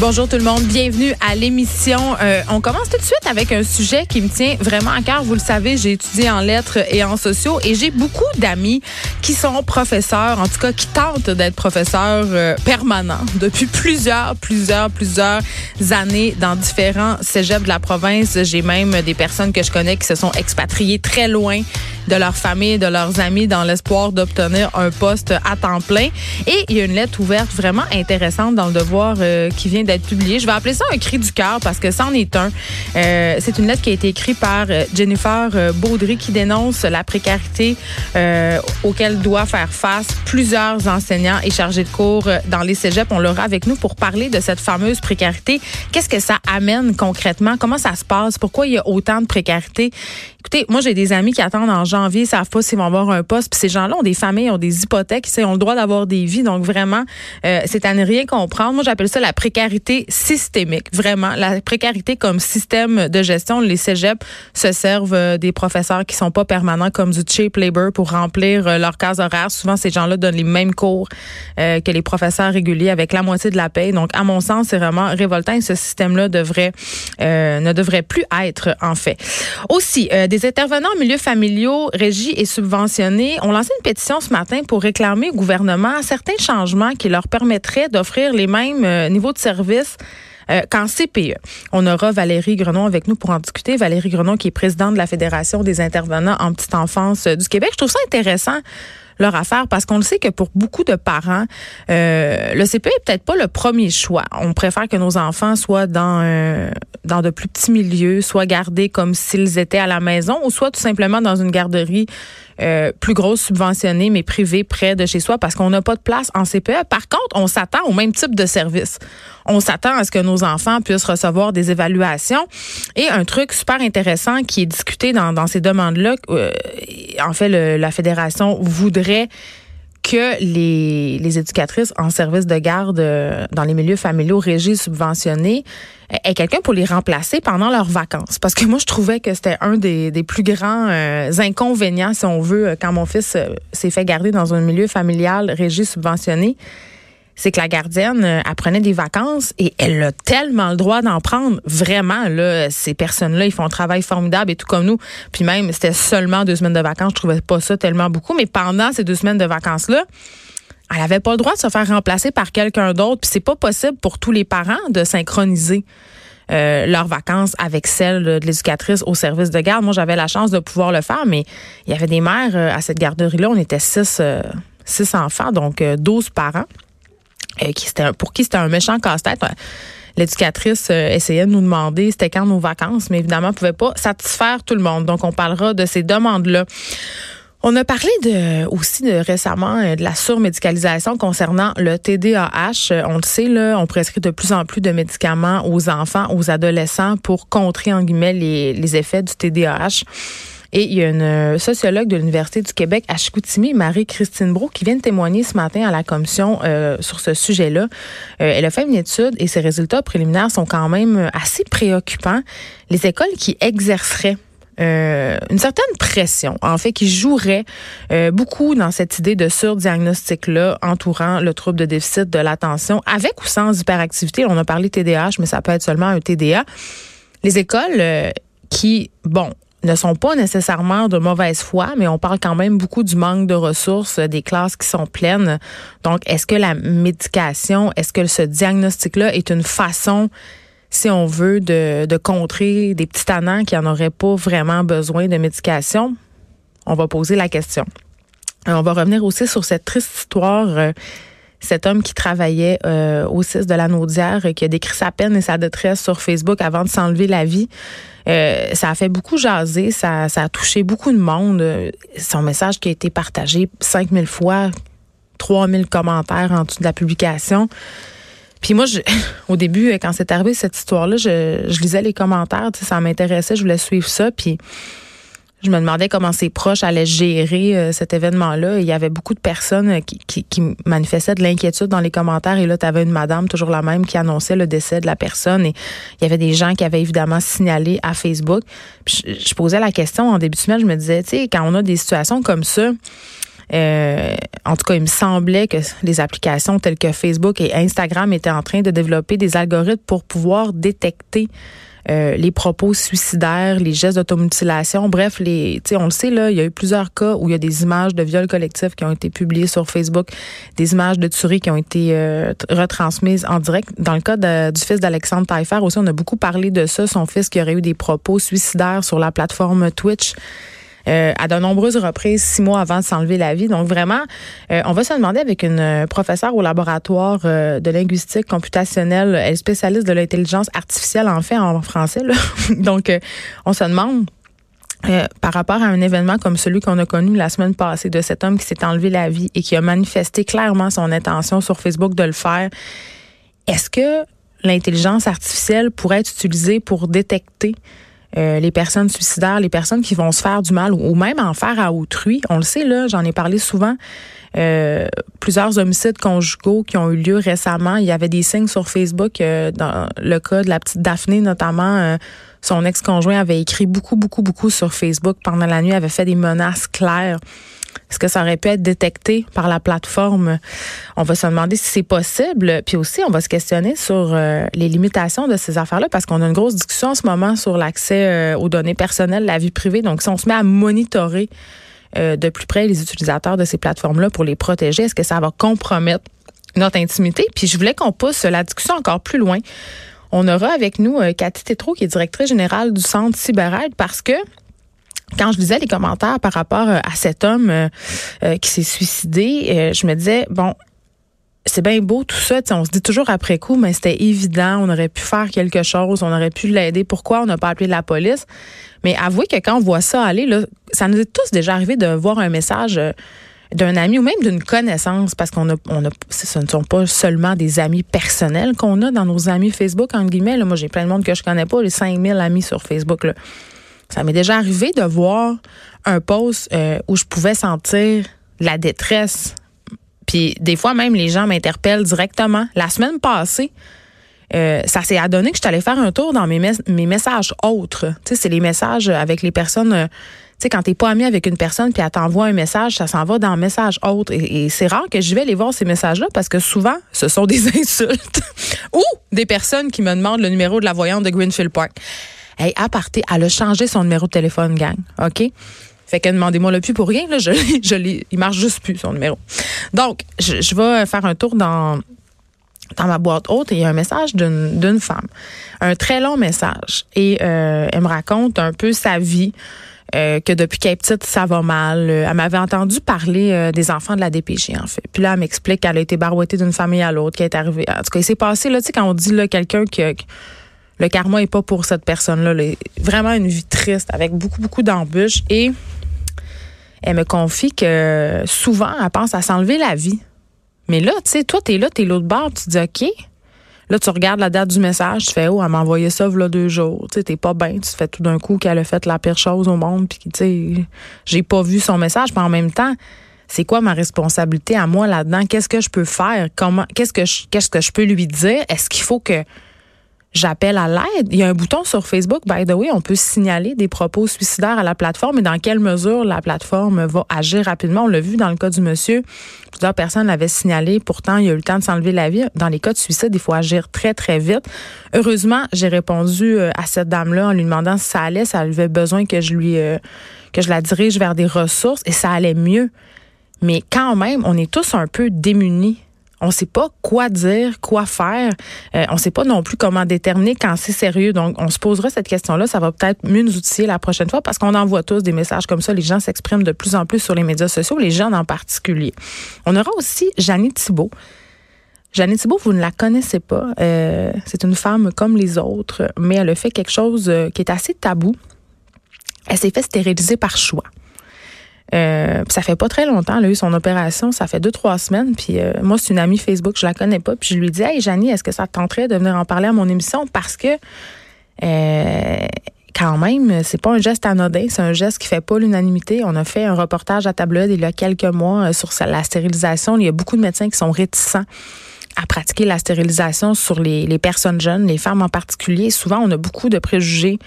Bonjour tout le monde, bienvenue à l'émission. Euh, on commence tout de suite avec un sujet qui me tient vraiment à cœur. Vous le savez, j'ai étudié en lettres et en sociaux et j'ai beaucoup d'amis qui sont professeurs, en tout cas qui tentent d'être professeurs euh, permanents depuis plusieurs, plusieurs, plusieurs années dans différents cégeps de la province. J'ai même des personnes que je connais qui se sont expatriées très loin de leur famille, de leurs amis dans l'espoir d'obtenir un poste à temps plein. Et il y a une lettre ouverte vraiment intéressante dans le devoir euh, qui vient d'être publiée. Je vais appeler ça un cri du cœur parce que c'en est un. Euh, c'est une lettre qui a été écrite par euh, Jennifer Baudry qui dénonce la précarité auquel doit faire face plusieurs enseignants et chargés de cours dans les cégeps. On l'aura avec nous pour parler de cette fameuse précarité. Qu'est-ce que ça amène concrètement? Comment ça se passe? Pourquoi il y a autant de précarité? Écoutez, moi, j'ai des amis qui attendent en janvier, savent pas s'ils vont avoir un poste. Puis ces gens-là ont des familles, ont des hypothèques, ils ont le droit d'avoir des vies. Donc, vraiment, euh, c'est à ne rien comprendre. Moi, j'appelle ça la précarité systémique. Vraiment, la précarité comme système de gestion. Les cégeps se servent euh, des professeurs qui sont pas permanents comme du cheap labor pour remplir euh, leurs cases horaires. Souvent, ces gens-là donnent les mêmes cours que les professeurs réguliers avec la moitié de la paye. Donc, à mon sens, c'est vraiment révoltant et ce système-là devrait ne devrait plus être en fait. Aussi, des intervenants en milieu familiaux régis et subventionnés ont lancé une pétition ce matin pour réclamer au gouvernement certains changements qui leur permettraient d'offrir les mêmes euh, niveaux de services euh, qu'en CPE. On aura Valérie Grenon avec nous pour en discuter. Valérie Grenon qui est présidente de la Fédération des intervenants en petite enfance euh, du Québec. Je trouve ça intéressant leur affaire parce qu'on le sait que pour beaucoup de parents, euh, le CPE est peut-être pas le premier choix. On préfère que nos enfants soient dans euh, dans de plus petits milieux, soient gardés comme s'ils étaient à la maison ou soit tout simplement dans une garderie euh, plus grosse, subventionnée, mais privée, près de chez soi, parce qu'on n'a pas de place en CPE. Par contre, on s'attend au même type de service. On s'attend à ce que nos enfants puissent recevoir des évaluations. Et un truc super intéressant qui est discuté dans, dans ces demandes-là, euh, en fait, le, la Fédération voudrait que les, éducatrices en service de garde euh, dans les milieux familiaux régis subventionnés aient quelqu'un pour les remplacer pendant leurs vacances. Parce que moi, je trouvais que c'était un des, plus grands euh, inconvénients, si on veut, quand mon fils euh, s'est fait garder dans un milieu familial régi subventionné c'est que la gardienne euh, apprenait des vacances et elle a tellement le droit d'en prendre. Vraiment, là, ces personnes-là, ils font un travail formidable et tout comme nous. Puis même, c'était seulement deux semaines de vacances. Je trouvais pas ça tellement beaucoup. Mais pendant ces deux semaines de vacances-là, elle avait pas le droit de se faire remplacer par quelqu'un d'autre. Puis c'est pas possible pour tous les parents de synchroniser. Euh, leurs vacances avec celles de l'éducatrice au service de garde. Moi, j'avais la chance de pouvoir le faire, mais il y avait des mères euh, à cette garderie-là. On était six, six enfants, donc douze parents. Euh, qui pour qui c'était un méchant casse-tête. L'éducatrice euh, essayait de nous demander c'était quand nos vacances, mais évidemment, ne pouvait pas satisfaire tout le monde. Donc, on parlera de ces demandes-là. On a parlé de, aussi de récemment euh, de la surmédicalisation concernant le TDAH. On le sait, là, on prescrit de plus en plus de médicaments aux enfants, aux adolescents pour contrer, en guillemets, les, les effets du TDAH. Et il y a une euh, sociologue de l'Université du Québec à Chicoutimi, Marie-Christine Brault, qui vient de témoigner ce matin à la commission euh, sur ce sujet-là. Euh, elle a fait une étude et ses résultats préliminaires sont quand même assez préoccupants. Les écoles qui exerceraient une certaine pression, en fait, qui jouerait beaucoup dans cette idée de surdiagnostic-là entourant le trouble de déficit de l'attention, avec ou sans hyperactivité. On a parlé TDAH, mais ça peut être seulement un TDA. Les écoles qui, bon, ne sont pas nécessairement de mauvaise foi, mais on parle quand même beaucoup du manque de ressources, des classes qui sont pleines. Donc, est-ce que la médication, est-ce que ce diagnostic-là est une façon, si on veut, de, contrer des petits tannants qui n'en auraient pas vraiment besoin de médication? On va poser la question. on va revenir aussi sur cette triste histoire. Euh, cet homme qui travaillait euh, au 6 de la Naudière, qui a décrit sa peine et sa détresse sur Facebook avant de s'enlever la vie. Euh, ça a fait beaucoup jaser, ça, ça a touché beaucoup de monde. Son message qui a été partagé 5000 fois, 3000 commentaires en dessous de la publication. Puis moi, je, au début, quand c'est arrivé cette histoire-là, je, je lisais les commentaires, ça m'intéressait, je voulais suivre ça. Puis je me demandais comment ses proches allaient gérer euh, cet événement-là. Il y avait beaucoup de personnes euh, qui, qui, qui manifestaient de l'inquiétude dans les commentaires. Et là, tu avais une madame, toujours la même, qui annonçait le décès de la personne. Et il y avait des gens qui avaient évidemment signalé à Facebook. Puis je, je posais la question en début de semaine, je me disais, tu sais, quand on a des situations comme ça, euh, en tout cas, il me semblait que les applications telles que Facebook et Instagram étaient en train de développer des algorithmes pour pouvoir détecter euh, les propos suicidaires, les gestes d'automutilation, bref, les, on le sait là, il y a eu plusieurs cas où il y a des images de viols collectifs qui ont été publiées sur Facebook, des images de tueries qui ont été euh, retransmises en direct. Dans le cas du fils d'Alexandre Taillefer aussi, on a beaucoup parlé de ça, son fils qui aurait eu des propos suicidaires sur la plateforme Twitch. Euh, à de nombreuses reprises, six mois avant de s'enlever la vie. Donc vraiment, euh, on va se demander avec une euh, professeure au laboratoire de linguistique computationnelle, elle spécialiste de l'intelligence artificielle en fait en français. Là. Donc on se demande par rapport à un événement comme celui qu'on a connu la semaine passée de cet homme qui s'est enlevé la vie et qui a manifesté clairement son intention sur Facebook de le faire, est-ce que l'intelligence artificielle pourrait être utilisée pour détecter euh, les personnes suicidaires, les personnes qui vont se faire du mal ou, même en faire à autrui. On le sait, là, j'en ai parlé souvent. Euh, plusieurs homicides conjugaux qui ont eu lieu récemment. Il y avait des signes sur Facebook, euh, dans le cas de la petite Daphné notamment. son ex-conjoint avait écrit beaucoup, beaucoup, beaucoup sur Facebook pendant la nuit, avait fait des menaces claires. Est-ce que ça aurait pu être détecté par la plateforme? On va se demander si c'est possible. Puis aussi, on va se questionner sur euh, les limitations de ces affaires-là parce qu'on a une grosse discussion en ce moment sur l'accès euh, aux données personnelles, la vie privée. Donc, si on se met à monitorer euh, de plus près les utilisateurs de ces plateformes-là pour les protéger, est-ce que ça va compromettre notre intimité? Puis je voulais qu'on pousse la discussion encore plus loin. On aura avec nous Cathy Tétrault, qui est directrice générale du Centre CyberAide, parce que quand je lisais les commentaires par rapport euh, à cet homme euh, euh, qui s'est suicidé, je me disais, bon, c'est bien beau tout ça, on se dit toujours après coup, mais c'était évident, on aurait pu faire quelque chose, on aurait pu l'aider. Pourquoi on n'a pas appelé la police? Mais avouez que quand on voit ça aller, ça nous est tous déjà arrivé de voir un message d'un ami ou même d'une connaissance, parce qu'on a, ce ne sont pas seulement des amis personnels qu'on a dans nos amis Facebook, en guillemets. Moi, j'ai plein de monde que je connais pas, les 5000 amis sur Facebook. Ça m'est déjà arrivé de voir un post euh, où je pouvais sentir la détresse. Puis des fois même les gens m'interpellent directement. La semaine passée, euh, ça s'est adonné que je faire un tour dans mes, mes messages autres. Tu sais, c'est les messages avec les personnes. Euh, tu sais, quand t'es pas ami avec une personne puis elle t'envoie un message, ça s'en va dans message autre. Et, c'est rare que je vais aller voir ces messages-là parce que souvent, ce sont des insultes ou des personnes qui me demandent le numéro de la voyante de Greenfield Park. Hey, à partir, elle a changé son numéro de téléphone, gang. OK? Fait que demandez-moi le plus pour rien. Là, je, je il marche juste plus, son numéro. Donc, je, je vais faire un tour dans, dans ma boîte haute et il y a un message d'une femme. Un très long message. Et euh, elle me raconte un peu sa vie. Euh, que depuis qu'elle est petite, ça va mal. Elle m'avait entendu parler euh, des enfants de la DPG, en fait. Puis là, elle m'explique qu'elle a été barouettée d'une famille à l'autre, qu'elle est arrivée. En tout cas, il s'est passé, là, tu sais, quand on dit, là, quelqu'un qui, le karma est pas pour cette personne-là. Vraiment une vie triste avec beaucoup, beaucoup d'embûches. Et elle me confie que souvent, elle pense à s'enlever la vie. Mais là, tu sais, toi, t'es là, t'es l'autre bord, tu te dis OK. Là, tu regardes la date du message, tu fais Oh, elle m'a envoyé ça là deux jours. Tu sais, t'es pas bien. Tu te fais tout d'un coup qu'elle a fait la pire chose au monde. Puis, tu sais, j'ai pas vu son message. Mais en même temps, c'est quoi ma responsabilité à moi là-dedans? Qu'est-ce que je peux faire? Comment, qu'est-ce que qu'est-ce que je peux lui dire? Est-ce qu'il faut que j'appelle à l'aide. Il y a un bouton sur Facebook, by the way, on peut signaler des propos suicidaires à la plateforme et dans quelle mesure la plateforme va agir rapidement. On l'a vu dans le cas du monsieur. Plusieurs personnes l'avaient signalé. Pourtant, il a eu le temps de s'enlever la vie. Dans les cas de suicide, il faut agir très, très vite. Heureusement, j'ai répondu euh, à cette dame-là en lui demandant si ça allait, si elle avait besoin que je lui, euh, que je la dirige vers des ressources et ça allait mieux. Mais quand même, on est tous un peu démunis on ne sait pas quoi dire, quoi faire. Euh, on ne sait pas non plus comment déterminer quand c'est sérieux. Donc, on se posera cette question-là. Ça va peut-être mieux nous outiller la prochaine fois parce qu'on envoie tous des messages comme ça. Les gens s'expriment de plus en plus sur les médias sociaux, les jeunes en particulier. On aura aussi Jeannie Thibault. Jeannie Thibault, vous ne la connaissez pas. Euh, c'est une femme comme les autres, mais elle a fait quelque chose euh, qui est assez tabou. Elle s'est fait stériliser par choix. Euh, ça fait pas très longtemps, elle a eu son opération, ça fait deux, trois semaines. Puis euh, moi, c'est une amie Facebook, je la connais pas. Puis je lui dis Hey Janie, est-ce que ça te tenterait de venir en parler à mon émission? Parce que euh, quand même, c'est pas un geste anodin, c'est un geste qui fait pas l'unanimité. On a fait un reportage à Tableau il y a quelques mois sur la stérilisation. Il y a beaucoup de médecins qui sont réticents à pratiquer la stérilisation sur les, les personnes jeunes, les femmes en particulier. Souvent, on a beaucoup de préjugés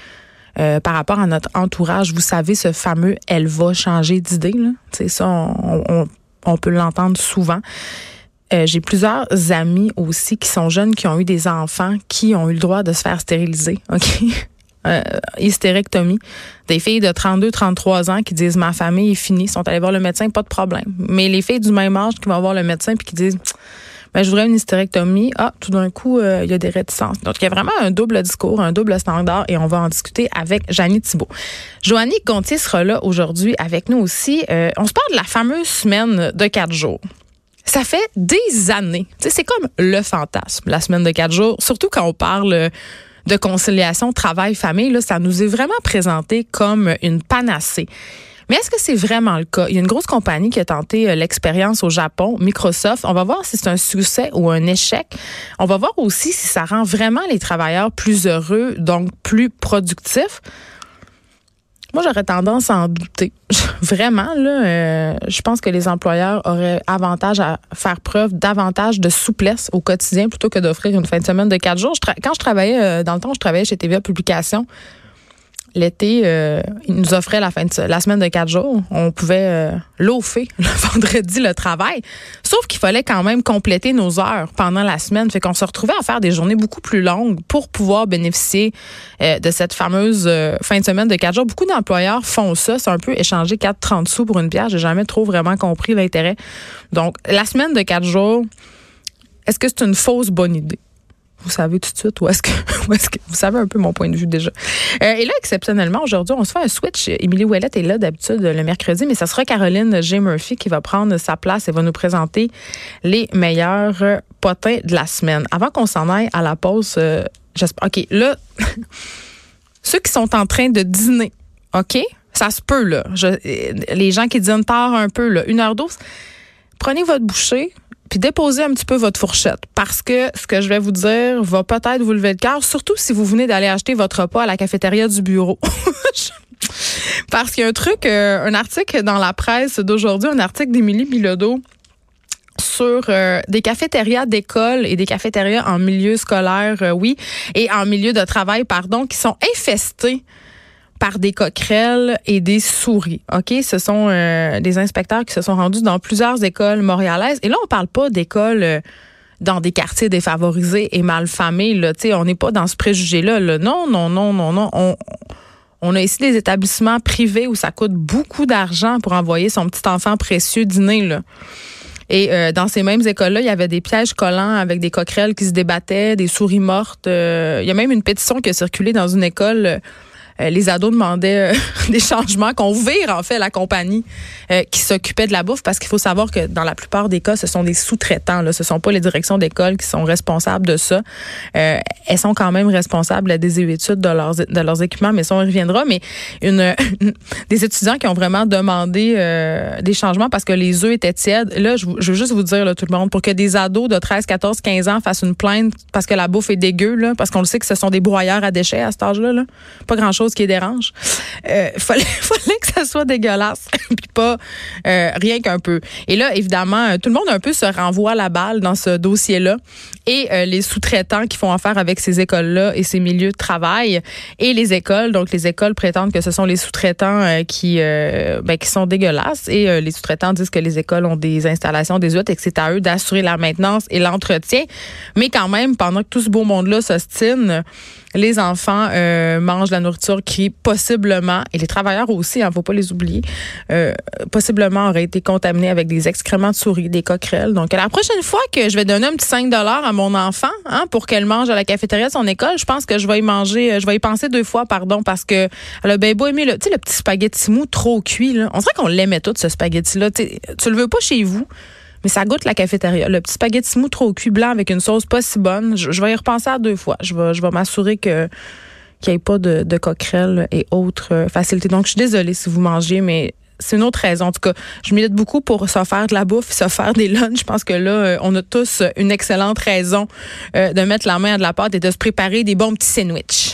euh, par rapport à notre entourage. Vous savez, ce fameux elle va changer d'idée. C'est ça, on peut l'entendre souvent. Euh, j'ai plusieurs amis aussi qui sont jeunes, qui ont eu des enfants, qui ont eu le droit de se faire stériliser. OK? Euh, hystérectomie. Des filles de 32, 33 ans qui disent ma famille est finie, sont allées voir le médecin, pas de problème. Mais les filles du même âge qui vont voir le médecin puis qui disent ben, je voudrais une hystérectomie. Ah, tout d'un coup, euh, il y a des réticences. Donc, il y a vraiment un double discours, un double standard et on va en discuter avec Janie Thibault. Joannie Gontier sera là aujourd'hui avec nous aussi. Euh, on se parle de la fameuse semaine de quatre jours. Ça fait des années. C'est comme le fantasme, la semaine de quatre jours, surtout quand on parle de conciliation travail-famille. Ça nous est vraiment présenté comme une panacée. Mais est-ce que c'est vraiment le cas? Il y a une grosse compagnie qui a tenté euh, l'expérience au Japon, Microsoft. On va voir si c'est un succès ou un échec. On va voir aussi si ça rend vraiment les travailleurs plus heureux, donc plus productifs. Moi, j'aurais tendance à en douter. Vraiment, là, euh, je pense que les employeurs auraient avantage à faire preuve davantage de souplesse au quotidien plutôt que d'offrir une fin de semaine de quatre jours. quand je travaillais, euh, dans le temps, je travaillais chez TVA Publications l'été, euh, ils nous offraient la fin de semaine de quatre jours. On pouvait euh, le vendredi le travail. Sauf qu'il fallait quand même compléter nos heures pendant la semaine. Fait qu'on se retrouvait à faire des journées beaucoup plus longues pour pouvoir bénéficier euh, de cette fameuse euh, fin de semaine de quatre jours. Beaucoup d'employeurs font ça. C'est un peu échanger 4,30 sous pour une bière. J'ai jamais trop vraiment compris l'intérêt. Donc, la semaine de quatre jours, est-ce que c'est une fausse bonne idée? Vous savez tout de suite où est-ce que, vous savez un peu mon point de vue déjà. Euh, et là, exceptionnellement, aujourd'hui, on se fait un switch. Émilie Ouellette est là d'habitude le mercredi, mais ça sera Caroline J. Murphy qui va prendre sa place et va nous présenter les meilleurs potins de la semaine. Avant qu'on s'en aille à la pause, euh, j'espère. OK, là, ceux qui sont en train de dîner, OK? Ça se peut, là. les gens qui dînent tard un peu, là, une heure douce, prenez votre bouchée, puis déposez un petit peu votre fourchette parce que ce que je vais vous dire va peut-être vous lever le cœur, surtout si vous venez d'aller acheter votre repas à la cafétéria du bureau. parce qu'il y a un truc, euh, un article dans la presse d'aujourd'hui, un article d'Émilie Bilodeau sur euh, des cafétérias d'école et des cafétérias en milieu scolaire, euh, oui, et en milieu de travail, pardon, qui sont infestés par des coquerelles et des souris. OK, ce sont euh, des inspecteurs qui se sont rendus dans plusieurs écoles montréalaises et là on parle pas d'écoles euh, dans des quartiers défavorisés et malfamés là, tu sais, on n'est pas dans ce préjugé là, Non, non, non, non, non, on on a ici des établissements privés où ça coûte beaucoup d'argent pour envoyer son petit enfant précieux dîner là. Et euh, dans ces mêmes écoles-là, il y avait des pièges collants avec des coquerelles qui se débattaient, des souris mortes. il y a même une pétition qui a circulé dans une école les ados demandaient euh, des changements, qu'on vire en fait la compagnie euh, qui s'occupait de la bouffe, parce qu'il faut savoir que dans la plupart des cas, ce sont des sous-traitants. Là, ce sont pas les directions d'école qui sont responsables de ça. elles sont quand même responsables des études de leurs de leurs équipements, mais ça on y reviendra. Mais des étudiants qui ont vraiment demandé des changements parce que les œufs étaient tièdes. Là, je, veux juste vous dire là, tout le monde, pour que des ados de 13, 14, 15 ans fassent une plainte parce que la bouffe est dégueu, parce qu'on le sait que ce sont des broyeurs à déchets à cet âge-là. Là. Pas grand chose qui dérange. Euh, fallait, que ça soit dégueulasse, puis pas euh, rien qu'un peu. Et là, évidemment, euh, tout le monde un peu se renvoie la balle dans ce dossier-là. Et les sous-traitants qui font affaire avec ces écoles-là et ces milieux de travail et les écoles. Donc, les écoles prétendent que ce sont les sous-traitants qui, ben, qui sont dégueulasses. Et les sous-traitants disent que les écoles ont des installations, des outils et que c'est à eux d'assurer la maintenance et l'entretien. Mais quand même, pendant que tout ce beau monde-là s'ostine, les enfants euh, mangent la nourriture qui possiblement, et les travailleurs aussi, il hein, ne faut pas les oublier, euh, possiblement auraient été contaminés avec des excréments de souris, des coquerelles. Donc, la prochaine fois que je vais donner un petit 5 à mon enfant hein, pour qu'elle mange à la cafétéria de son école, je pense que je vais y manger, euh, je vais y penser deux fois, pardon, parce que elle a bien beau le, le petit spaghetti mou trop cuit. Là. On dirait qu'on l'aimait tout, ce spaghetti-là. Tu le veux pas chez vous mais ça goûte la cafétéria. Le petit spaghetti mou trop cuit blanc avec une sauce pas si bonne, je, vais y repenser à deux fois. Je vais, je vais m'assurer que qu'il n'y ait pas de, de et autres euh, facilités. Donc, je suis désolée si vous mangez, mais c'est une autre raison. En tout cas, je milite beaucoup pour se faire de la bouffe, se faire des lunchs. Je pense que là, euh, on a tous une excellente raison euh, de mettre la main à de la pâte et de se préparer des bons petits sandwichs.